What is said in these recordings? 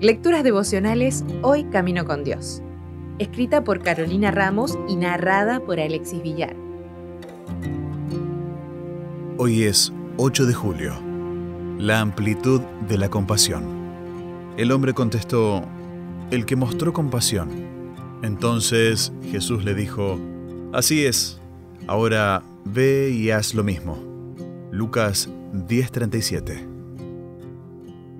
Lecturas devocionales Hoy Camino con Dios. Escrita por Carolina Ramos y narrada por Alexis Villar. Hoy es 8 de julio. La amplitud de la compasión. El hombre contestó, el que mostró compasión. Entonces Jesús le dijo, así es, ahora ve y haz lo mismo. Lucas 10:37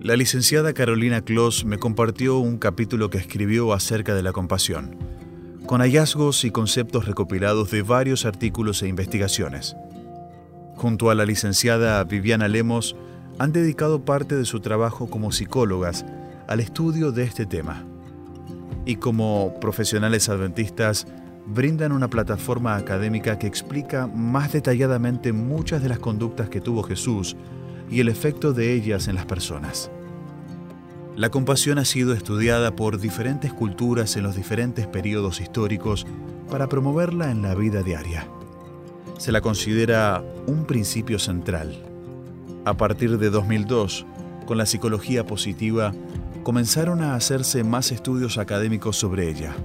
la licenciada Carolina Kloss me compartió un capítulo que escribió acerca de la compasión, con hallazgos y conceptos recopilados de varios artículos e investigaciones. Junto a la licenciada Viviana Lemos, han dedicado parte de su trabajo como psicólogas al estudio de este tema. Y como profesionales adventistas, brindan una plataforma académica que explica más detalladamente muchas de las conductas que tuvo Jesús y el efecto de ellas en las personas. La compasión ha sido estudiada por diferentes culturas en los diferentes periodos históricos para promoverla en la vida diaria. Se la considera un principio central. A partir de 2002, con la psicología positiva, comenzaron a hacerse más estudios académicos sobre ella.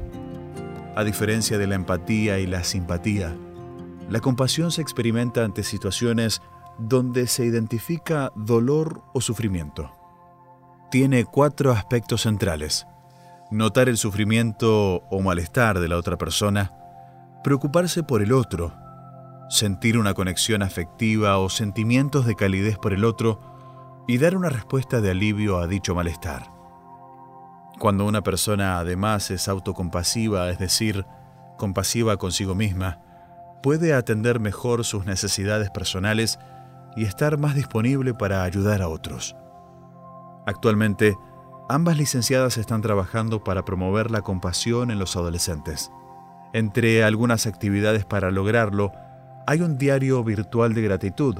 A diferencia de la empatía y la simpatía, la compasión se experimenta ante situaciones donde se identifica dolor o sufrimiento. Tiene cuatro aspectos centrales. Notar el sufrimiento o malestar de la otra persona, preocuparse por el otro, sentir una conexión afectiva o sentimientos de calidez por el otro y dar una respuesta de alivio a dicho malestar. Cuando una persona además es autocompasiva, es decir, compasiva consigo misma, puede atender mejor sus necesidades personales y estar más disponible para ayudar a otros. Actualmente, ambas licenciadas están trabajando para promover la compasión en los adolescentes. Entre algunas actividades para lograrlo, hay un diario virtual de gratitud,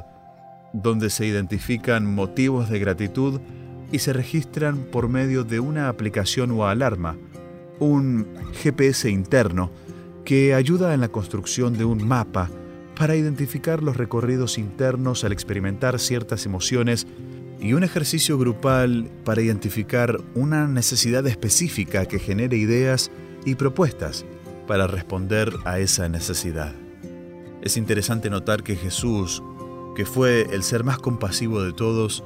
donde se identifican motivos de gratitud y se registran por medio de una aplicación o alarma, un GPS interno, que ayuda en la construcción de un mapa para identificar los recorridos internos al experimentar ciertas emociones y un ejercicio grupal para identificar una necesidad específica que genere ideas y propuestas para responder a esa necesidad. Es interesante notar que Jesús, que fue el ser más compasivo de todos,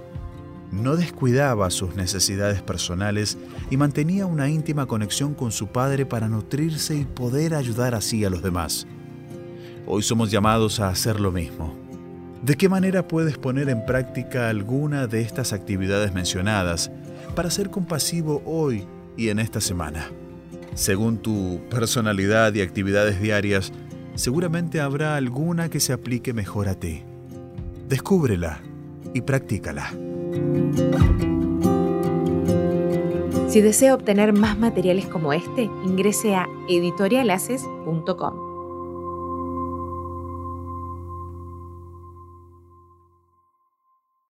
no descuidaba sus necesidades personales y mantenía una íntima conexión con su Padre para nutrirse y poder ayudar así a los demás. Hoy somos llamados a hacer lo mismo. ¿De qué manera puedes poner en práctica alguna de estas actividades mencionadas para ser compasivo hoy y en esta semana? Según tu personalidad y actividades diarias, seguramente habrá alguna que se aplique mejor a ti. Descúbrela y practícala. Si desea obtener más materiales como este, ingrese a editorialaces.com.